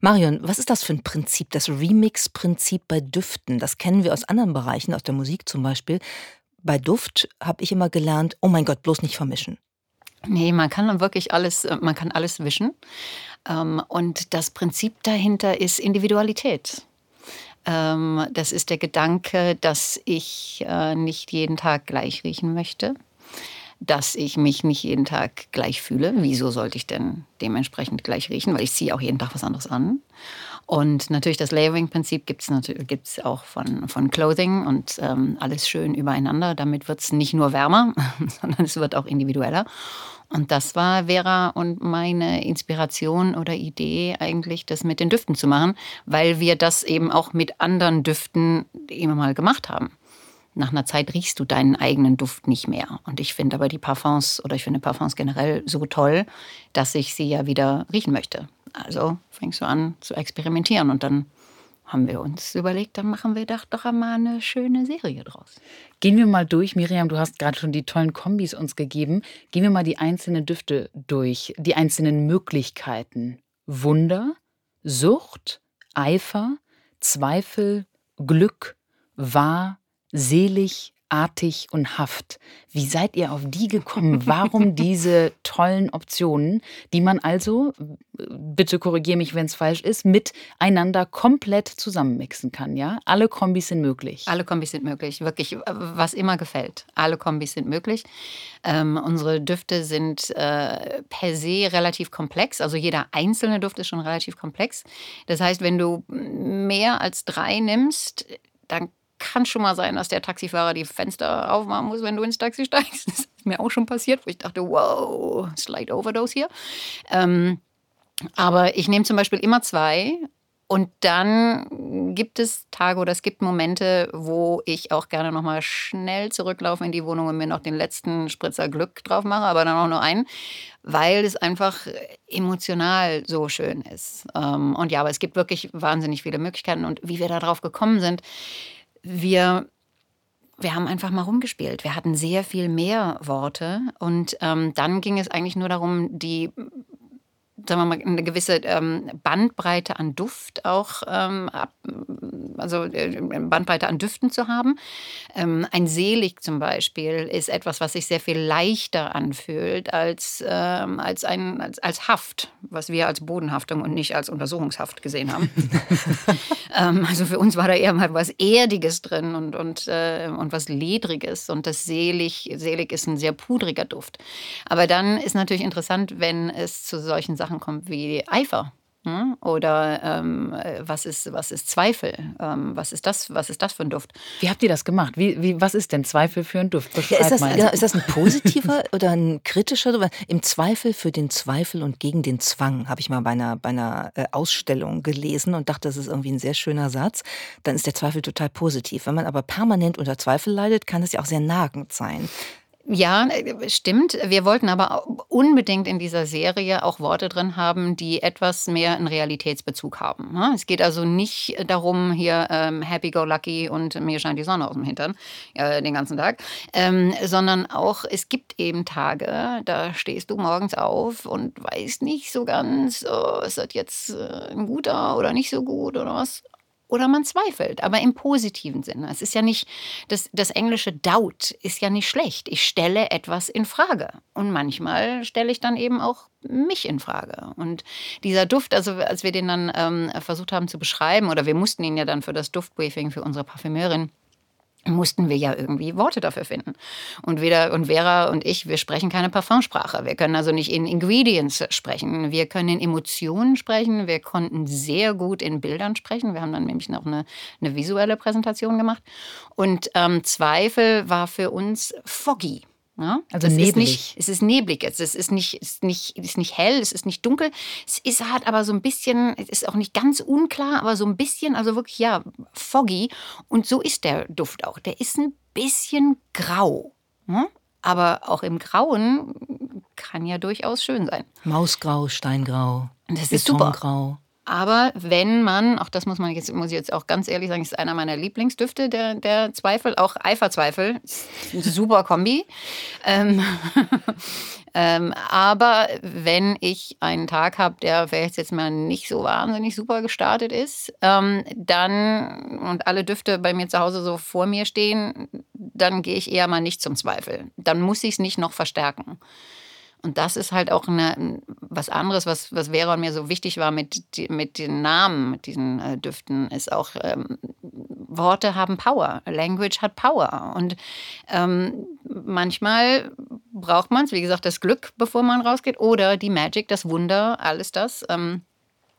Marion, was ist das für ein Prinzip, das Remix-Prinzip bei Düften? Das kennen wir aus anderen Bereichen, aus der Musik zum Beispiel bei Duft habe ich immer gelernt, oh mein Gott, bloß nicht vermischen. Nee, man kann wirklich alles, äh, man kann alles wischen. Ähm, und das Prinzip dahinter ist Individualität. Ähm, das ist der Gedanke, dass ich äh, nicht jeden Tag gleich riechen möchte, dass ich mich nicht jeden Tag gleich fühle. Wieso sollte ich denn dementsprechend gleich riechen? Weil ich ziehe auch jeden Tag was anderes an. Und natürlich das Layering-Prinzip gibt es auch von, von Clothing und ähm, alles schön übereinander. Damit wird es nicht nur wärmer, sondern es wird auch individueller. Und das war Vera und meine Inspiration oder Idee eigentlich, das mit den Düften zu machen, weil wir das eben auch mit anderen Düften immer mal gemacht haben. Nach einer Zeit riechst du deinen eigenen Duft nicht mehr. Und ich finde aber die Parfums oder ich finde Parfums generell so toll, dass ich sie ja wieder riechen möchte. Also fängst du an zu experimentieren und dann haben wir uns überlegt, dann machen wir doch, doch einmal eine schöne Serie draus. Gehen wir mal durch, Miriam, du hast gerade schon die tollen Kombis uns gegeben. Gehen wir mal die einzelnen Düfte durch, die einzelnen Möglichkeiten. Wunder, Sucht, Eifer, Zweifel, Glück, wahr, selig, artig und haft. Wie seid ihr auf die gekommen? Warum diese tollen Optionen, die man also, bitte korrigiere mich, wenn es falsch ist, miteinander komplett zusammenmixen kann, ja? Alle Kombis sind möglich. Alle Kombis sind möglich, wirklich, was immer gefällt. Alle Kombis sind möglich. Ähm, unsere Düfte sind äh, per se relativ komplex, also jeder einzelne Duft ist schon relativ komplex. Das heißt, wenn du mehr als drei nimmst, dann kann schon mal sein, dass der Taxifahrer die Fenster aufmachen muss, wenn du ins Taxi steigst. Das ist mir auch schon passiert, wo ich dachte, wow, Slight Overdose hier. Ähm, aber ich nehme zum Beispiel immer zwei und dann gibt es Tage oder es gibt Momente, wo ich auch gerne nochmal schnell zurücklaufe in die Wohnung und mir noch den letzten Spritzer Glück drauf mache, aber dann auch nur einen, weil es einfach emotional so schön ist. Ähm, und ja, aber es gibt wirklich wahnsinnig viele Möglichkeiten und wie wir da drauf gekommen sind, wir wir haben einfach mal rumgespielt. Wir hatten sehr viel mehr Worte und ähm, dann ging es eigentlich nur darum, die sagen wir mal, eine gewisse ähm, Bandbreite an Duft auch, ähm, also äh, Bandbreite an Düften zu haben. Ähm, ein Selig zum Beispiel ist etwas, was sich sehr viel leichter anfühlt als, als, ein, als, als Haft, was wir als Bodenhaftung und nicht als Untersuchungshaft gesehen haben. Also für uns war da eher mal was Erdiges drin und, und, äh, und was Ledriges und das Selig, Selig ist ein sehr pudriger Duft. Aber dann ist natürlich interessant, wenn es zu solchen Sachen Sachen kommt wie Eifer. Hm? Oder ähm, was, ist, was ist Zweifel? Ähm, was, ist das, was ist das für ein Duft? Wie habt ihr das gemacht? Wie, wie, was ist denn Zweifel für ein Duft? Ja, ist, das, ja, ist das ein positiver oder ein kritischer? Im Zweifel für den Zweifel und gegen den Zwang, habe ich mal bei einer, bei einer äh, Ausstellung gelesen und dachte, das ist irgendwie ein sehr schöner Satz. Dann ist der Zweifel total positiv. Wenn man aber permanent unter Zweifel leidet, kann es ja auch sehr nagend sein. Ja, stimmt. Wir wollten aber unbedingt in dieser Serie auch Worte drin haben, die etwas mehr einen Realitätsbezug haben. Ne? Es geht also nicht darum, hier ähm, happy go lucky und mir scheint die Sonne aus dem Hintern äh, den ganzen Tag, ähm, sondern auch, es gibt eben Tage, da stehst du morgens auf und weißt nicht so ganz, oh, ist das jetzt äh, ein guter oder nicht so gut oder was oder man zweifelt, aber im positiven Sinne. Es ist ja nicht, das, das englische Doubt ist ja nicht schlecht. Ich stelle etwas in Frage. Und manchmal stelle ich dann eben auch mich in Frage. Und dieser Duft, also als wir den dann ähm, versucht haben zu beschreiben, oder wir mussten ihn ja dann für das Duftbriefing für unsere Parfümeurin mussten wir ja irgendwie Worte dafür finden. Und weder und Vera und ich, wir sprechen keine Parfumsprache. Wir können also nicht in Ingredients sprechen. Wir können in Emotionen sprechen. Wir konnten sehr gut in Bildern sprechen. Wir haben dann nämlich noch eine, eine visuelle Präsentation gemacht. Und ähm, Zweifel war für uns foggy. Ja? Also es neblig. Ist nicht, es ist neblig. Es ist nicht, ist, nicht, ist nicht hell, es ist nicht dunkel. Es ist halt aber so ein bisschen, es ist auch nicht ganz unklar, aber so ein bisschen, also wirklich, ja, foggy. Und so ist der Duft auch. Der ist ein bisschen grau. Ja? Aber auch im Grauen kann ja durchaus schön sein. Mausgrau, Steingrau. Das ist super. Aber wenn man, auch das muss man jetzt, muss ich jetzt auch ganz ehrlich sagen, ist einer meiner Lieblingsdüfte, der, der Zweifel, auch Eiferzweifel. Super Kombi. Ähm, ähm, aber wenn ich einen Tag habe, der vielleicht jetzt mal nicht so wahnsinnig super gestartet ist, ähm, dann und alle Düfte bei mir zu Hause so vor mir stehen, dann gehe ich eher mal nicht zum Zweifel. Dann muss ich es nicht noch verstärken. Und das ist halt auch eine, was anderes, was, was Vera und mir so wichtig war mit, mit den Namen, mit diesen äh, Düften, ist auch, ähm, Worte haben Power, Language hat Power. Und ähm, manchmal braucht man es, wie gesagt, das Glück, bevor man rausgeht, oder die Magic, das Wunder, alles das. Ähm,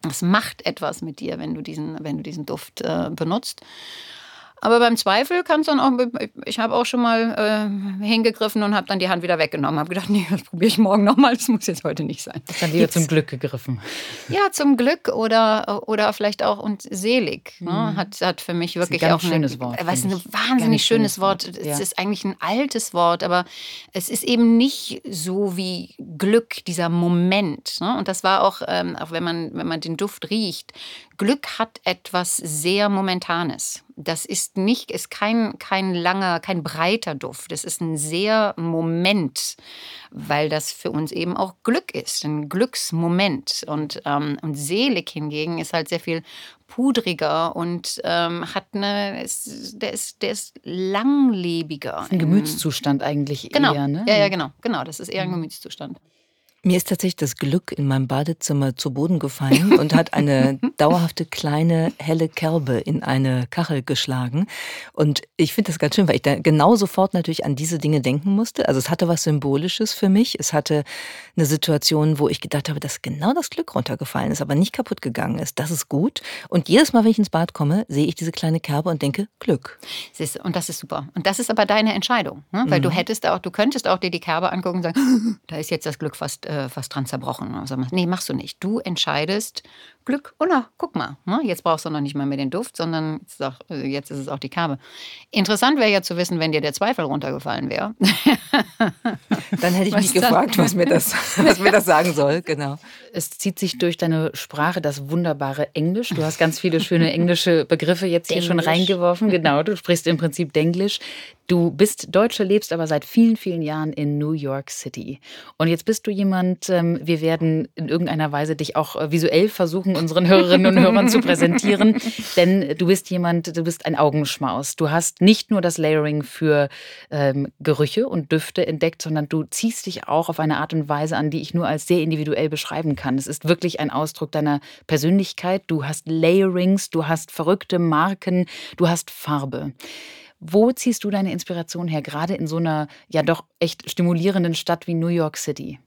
das macht etwas mit dir, wenn du diesen, wenn du diesen Duft äh, benutzt. Aber beim Zweifel kann es dann auch, ich habe auch schon mal äh, hingegriffen und habe dann die Hand wieder weggenommen. Habe gedacht, nee, das probiere ich morgen nochmal, das muss jetzt heute nicht sein. Dann wieder Gibt's, zum Glück gegriffen. Ja, zum Glück oder, oder vielleicht auch und selig. Ne? Mhm. Hat, hat für mich wirklich ein auch ein schönes Wort. Was ein wahnsinnig schönes, schönes Wort. Wort. Ja. Es ist eigentlich ein altes Wort, aber es ist eben nicht so wie Glück, dieser Moment. Ne? Und das war auch, ähm, auch wenn man, wenn man den Duft riecht, Glück hat etwas sehr Momentanes. Das ist nicht, ist kein, kein langer, kein breiter Duft. Es ist ein sehr Moment, weil das für uns eben auch Glück ist, ein Glücksmoment. Und, ähm, und selig hingegen ist halt sehr viel pudriger und ähm, hat eine, ist, der, ist, der ist langlebiger. Ein Gemütszustand eigentlich genau. eher, ne? Ja, ja, genau, genau. Das ist eher ein mhm. Gemütszustand. Mir ist tatsächlich das Glück in meinem Badezimmer zu Boden gefallen und hat eine dauerhafte kleine helle Kerbe in eine Kachel geschlagen. Und ich finde das ganz schön, weil ich da genau sofort natürlich an diese Dinge denken musste. Also es hatte was Symbolisches für mich. Es hatte eine Situation, wo ich gedacht habe, dass genau das Glück runtergefallen ist, aber nicht kaputt gegangen ist. Das ist gut. Und jedes Mal, wenn ich ins Bad komme, sehe ich diese kleine Kerbe und denke, Glück. Und das ist super. Und das ist aber deine Entscheidung. Ne? Weil mhm. du hättest auch, du könntest auch dir die Kerbe angucken und sagen, da ist jetzt das Glück fast äh, was dran zerbrochen. Also, nee, machst du nicht. Du entscheidest Glück. Oh na, guck mal, ne? jetzt brauchst du noch nicht mal mehr den Duft, sondern jetzt ist, auch, äh, jetzt ist es auch die Kerbe. Interessant wäre ja zu wissen, wenn dir der Zweifel runtergefallen wäre. Dann hätte ich was mich dann? gefragt, was mir, das, was mir das sagen soll. Genau. Es zieht sich durch deine Sprache das wunderbare Englisch. Du hast ganz viele schöne englische Begriffe jetzt hier schon reingeworfen. Genau, du sprichst im Prinzip Denglisch. Du bist Deutsche, lebst aber seit vielen, vielen Jahren in New York City. Und jetzt bist du jemand, ähm, wir werden in irgendeiner Weise dich auch äh, visuell versuchen, unseren Hörerinnen und Hörern zu präsentieren. Denn du bist jemand, du bist ein Augenschmaus. Du hast nicht nur das Layering für ähm, Gerüche und Düfte entdeckt, sondern du ziehst dich auch auf eine Art und Weise an, die ich nur als sehr individuell beschreiben kann. Es ist wirklich ein Ausdruck deiner Persönlichkeit. Du hast Layerings, du hast verrückte Marken, du hast Farbe. Wo ziehst du deine Inspiration her, gerade in so einer ja doch echt stimulierenden Stadt wie New York City?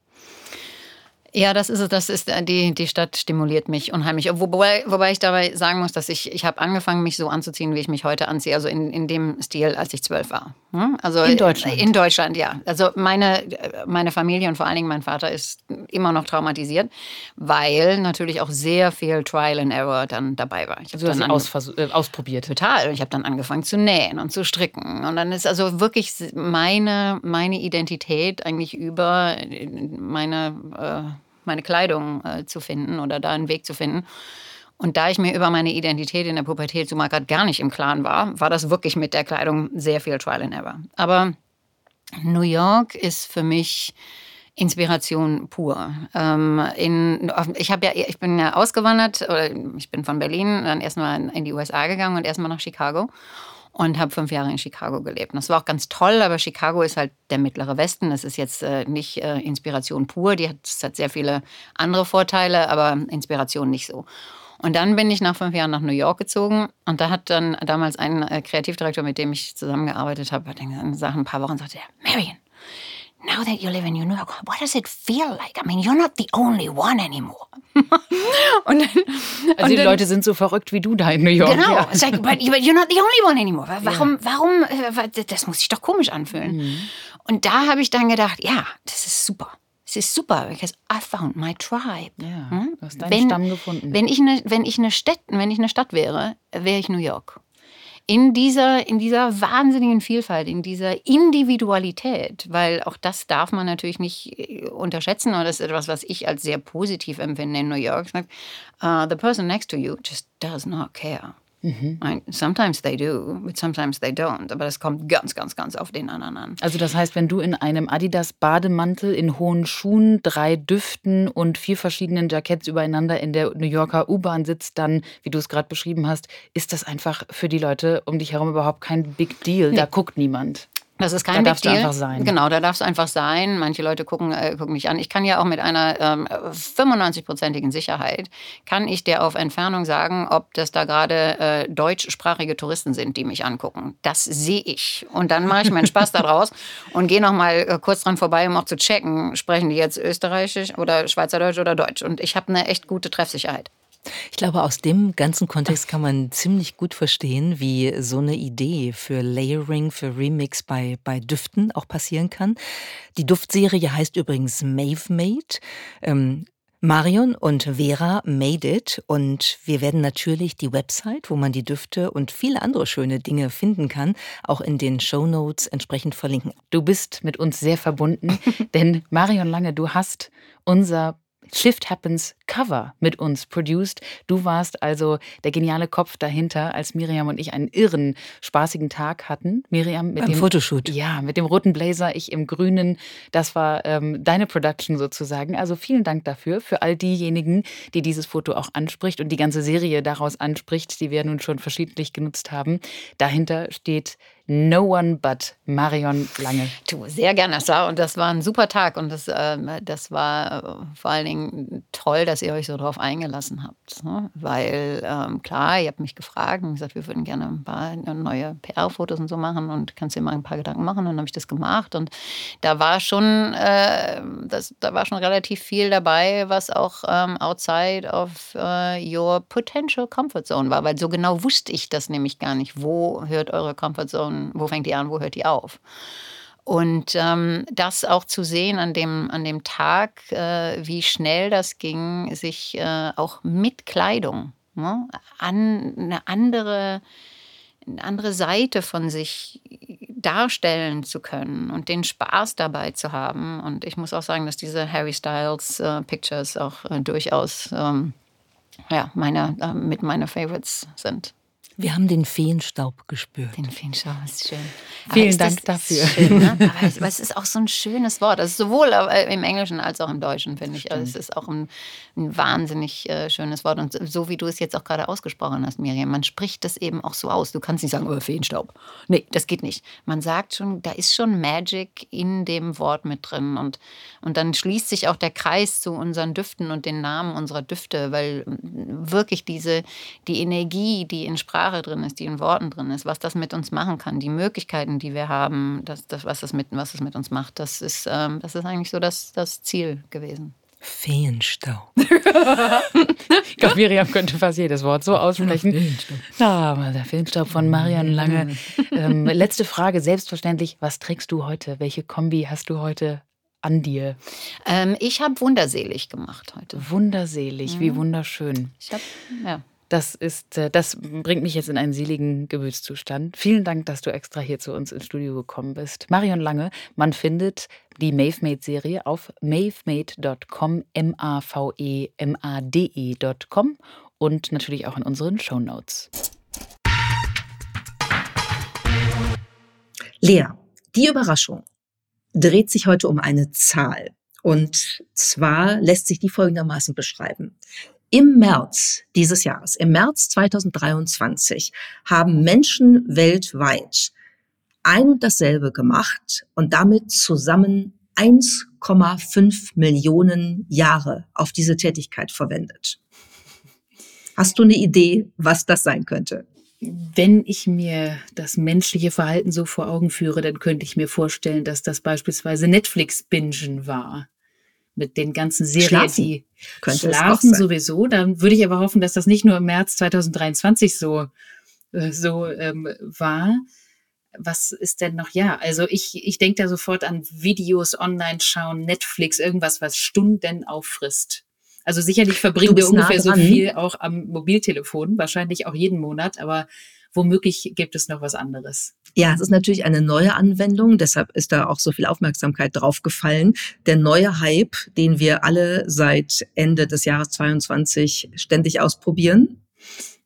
Ja, das ist es. Das ist äh, die, die Stadt stimuliert mich unheimlich. Wobei, wobei ich dabei sagen muss, dass ich, ich habe angefangen, mich so anzuziehen, wie ich mich heute anziehe. Also in, in dem Stil, als ich zwölf war. Hm? Also in Deutschland. In Deutschland, ja. Also meine, meine Familie und vor allen Dingen mein Vater ist immer noch traumatisiert, weil natürlich auch sehr viel Trial and Error dann dabei war. Ich habe also dann aus, äh, ausprobiert. Total. Ich habe dann angefangen zu nähen und zu stricken. Und dann ist also wirklich meine, meine Identität eigentlich über meine. Äh, meine Kleidung äh, zu finden oder da einen Weg zu finden. Und da ich mir über meine Identität in der Pubertät so mal gerade gar nicht im Klaren war, war das wirklich mit der Kleidung sehr viel Trial and Error. Aber New York ist für mich Inspiration pur. Ähm, in, ich, ja, ich bin ja ausgewandert, oder ich bin von Berlin dann erstmal in die USA gegangen und erstmal nach Chicago und habe fünf Jahre in Chicago gelebt. Das war auch ganz toll, aber Chicago ist halt der mittlere Westen. Das ist jetzt äh, nicht äh, Inspiration pur, die hat, hat sehr viele andere Vorteile, aber Inspiration nicht so. Und dann bin ich nach fünf Jahren nach New York gezogen und da hat dann damals ein äh, Kreativdirektor, mit dem ich zusammengearbeitet habe, nach ein paar Wochen sagte er, Marion, now that you live in New York, what does it feel like? I mean, you're not the only one anymore. und dann, also und die dann, Leute sind so verrückt wie du da in New York. Genau, ja. like, but, but, you're not the only one anymore. Warum, ja. warum, äh, das muss sich doch komisch anfühlen. Mhm. Und da habe ich dann gedacht, ja, das ist super. Es ist super, because I found my tribe. Ja, hm? du hast deinen wenn, Stamm gefunden. Wenn ich, eine, wenn, ich eine Stadt, wenn ich eine Stadt wäre, wäre ich New York in dieser, in dieser wahnsinnigen Vielfalt, in dieser Individualität, weil auch das darf man natürlich nicht äh, unterschätzen und das ist etwas, was ich als sehr positiv empfinde in New York. Uh, the person next to you just does not care. Mhm. Sometimes they do, but sometimes they don't. Aber das kommt ganz, ganz, ganz auf den anderen an. Also das heißt, wenn du in einem Adidas-Bademantel, in hohen Schuhen, drei Düften und vier verschiedenen Jacketts übereinander in der New Yorker U-Bahn sitzt, dann, wie du es gerade beschrieben hast, ist das einfach für die Leute um dich herum überhaupt kein Big Deal. Nee. Da guckt niemand. Das ist kein da Big Deal. einfach sein. Genau, da darf es einfach sein. Manche Leute gucken, äh, gucken mich an. Ich kann ja auch mit einer ähm, 95-prozentigen Sicherheit, kann ich dir auf Entfernung sagen, ob das da gerade äh, deutschsprachige Touristen sind, die mich angucken. Das sehe ich. Und dann mache ich meinen Spaß daraus und gehe noch mal äh, kurz dran vorbei, um auch zu checken, sprechen die jetzt österreichisch oder Schweizerdeutsch oder Deutsch. Und ich habe eine echt gute Treffsicherheit. Ich glaube, aus dem ganzen Kontext kann man ziemlich gut verstehen, wie so eine Idee für Layering, für Remix bei, bei Düften auch passieren kann. Die Duftserie heißt übrigens Mave Made. Ähm, Marion und Vera made it und wir werden natürlich die Website, wo man die Düfte und viele andere schöne Dinge finden kann, auch in den Show Notes entsprechend verlinken. Du bist mit uns sehr verbunden, denn Marion Lange, du hast unser Shift Happens Cover mit uns produced. Du warst also der geniale Kopf dahinter, als Miriam und ich einen irren, spaßigen Tag hatten. Miriam mit Beim dem Fotoshoot. Ja, mit dem roten Blazer, ich im grünen. Das war ähm, deine Production sozusagen. Also vielen Dank dafür, für all diejenigen, die dieses Foto auch anspricht und die ganze Serie daraus anspricht, die wir nun schon verschiedentlich genutzt haben. Dahinter steht No One But Marion Lange. Du, sehr gerne. Das war, und das war ein super Tag und das, äh, das war äh, vor allen Dingen toll, dass ihr euch so drauf eingelassen habt. Ne? Weil ähm, klar, ihr habt mich gefragt und gesagt, wir würden gerne ein paar neue PR-Fotos und so machen und kannst dir mal ein paar Gedanken machen. Und dann habe ich das gemacht und da war schon, äh, das, da war schon relativ viel dabei, was auch ähm, outside of uh, your potential comfort zone war, weil so genau wusste ich das nämlich gar nicht. Wo hört eure Comfort Zone wo fängt die an, wo hört die auf? Und ähm, das auch zu sehen an dem, an dem Tag, äh, wie schnell das ging, sich äh, auch mit Kleidung ne, an eine andere, eine andere Seite von sich darstellen zu können und den Spaß dabei zu haben. Und ich muss auch sagen, dass diese Harry Styles äh, Pictures auch äh, durchaus ähm, ja, meine, äh, mit meiner Favorites sind. Wir haben den Feenstaub gespürt. Den Feenstaub ist schön. Vielen ist Dank dafür. Schön, ne? aber, es, ist auch so ein schönes Wort. Also sowohl im Englischen als auch im Deutschen, finde ich. Also es ist auch ein, ein wahnsinnig äh, schönes Wort. Und so wie du es jetzt auch gerade ausgesprochen hast, Miriam, man spricht das eben auch so aus. Du kannst nicht sagen, oh, Feenstaub. Nee, das geht nicht. Man sagt schon, da ist schon Magic in dem Wort mit drin. Und, und dann schließt sich auch der Kreis zu unseren Düften und den Namen unserer Düfte, weil wirklich diese, die Energie, die in Sprache Sprache drin ist, die in Worten drin ist, was das mit uns machen kann, die Möglichkeiten, die wir haben, das, das, was, das mit, was das mit uns macht, das ist, ähm, das ist eigentlich so das, das Ziel gewesen. Feenstaub. ich glaube, Miriam könnte fast jedes Wort so aussprechen. Feenstaub. Ah, der Feenstaub von Marion Lange. ähm, letzte Frage, selbstverständlich. Was trägst du heute? Welche Kombi hast du heute an dir? Ähm, ich habe wunderselig gemacht heute. Wunderselig, mhm. wie wunderschön. Ich habe, ja. Das ist, äh, das bringt mich jetzt in einen seligen Gemütszustand. Vielen Dank, dass du extra hier zu uns ins Studio gekommen bist. Marion Lange, man findet die MaveMade-Serie auf mavemade.com, M-A-V-E-M-A-D-E.com und natürlich auch in unseren Shownotes. Lea, die Überraschung dreht sich heute um eine Zahl. Und zwar lässt sich die folgendermaßen beschreiben. Im März dieses Jahres, im März 2023, haben Menschen weltweit ein und dasselbe gemacht und damit zusammen 1,5 Millionen Jahre auf diese Tätigkeit verwendet. Hast du eine Idee, was das sein könnte? Wenn ich mir das menschliche Verhalten so vor Augen führe, dann könnte ich mir vorstellen, dass das beispielsweise Netflix-Bingen war mit den ganzen Serien, schlafen. die Könnte schlafen sowieso. Dann würde ich aber hoffen, dass das nicht nur im März 2023 so, äh, so ähm, war. Was ist denn noch? Ja, also ich, ich denke da sofort an Videos online schauen, Netflix, irgendwas, was Stunden auffrisst. Also sicherlich verbringen wir ungefähr nah so viel auch am Mobiltelefon, wahrscheinlich auch jeden Monat, aber womöglich gibt es noch was anderes. Ja, es ist natürlich eine neue Anwendung, deshalb ist da auch so viel Aufmerksamkeit drauf gefallen. Der neue Hype, den wir alle seit Ende des Jahres 22 ständig ausprobieren.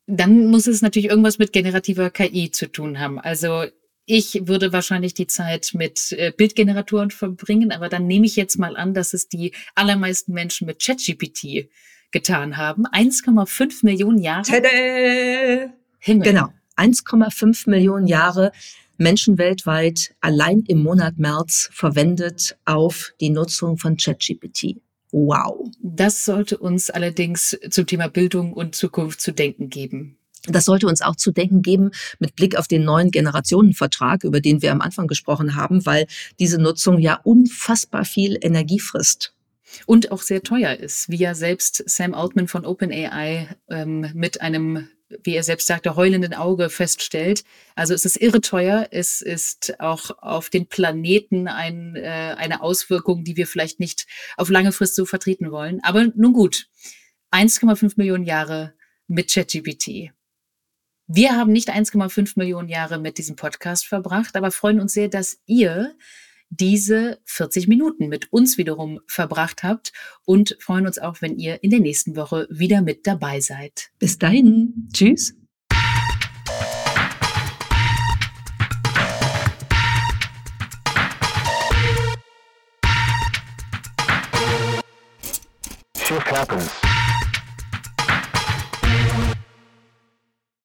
Dann muss es natürlich irgendwas mit generativer KI zu tun haben. Also ich würde wahrscheinlich die Zeit mit äh, Bildgeneratoren verbringen, aber dann nehme ich jetzt mal an, dass es die allermeisten Menschen mit ChatGPT getan haben. 1,5 Millionen Jahre. Tada! Himmel. Genau. 1,5 Millionen Jahre Menschen weltweit allein im Monat März verwendet auf die Nutzung von ChatGPT. Wow. Das sollte uns allerdings zum Thema Bildung und Zukunft zu denken geben. Das sollte uns auch zu denken geben mit Blick auf den neuen Generationenvertrag, über den wir am Anfang gesprochen haben, weil diese Nutzung ja unfassbar viel Energie frisst. Und auch sehr teuer ist, wie ja selbst Sam Altman von OpenAI ähm, mit einem wie er selbst sagte, heulenden Auge feststellt. Also es ist irre teuer. Es ist auch auf den Planeten ein, äh, eine Auswirkung, die wir vielleicht nicht auf lange Frist so vertreten wollen. Aber nun gut, 1,5 Millionen Jahre mit ChatGPT. Wir haben nicht 1,5 Millionen Jahre mit diesem Podcast verbracht, aber freuen uns sehr, dass ihr diese 40 Minuten mit uns wiederum verbracht habt und freuen uns auch, wenn ihr in der nächsten Woche wieder mit dabei seid. Bis dahin. Tschüss. Shift happens.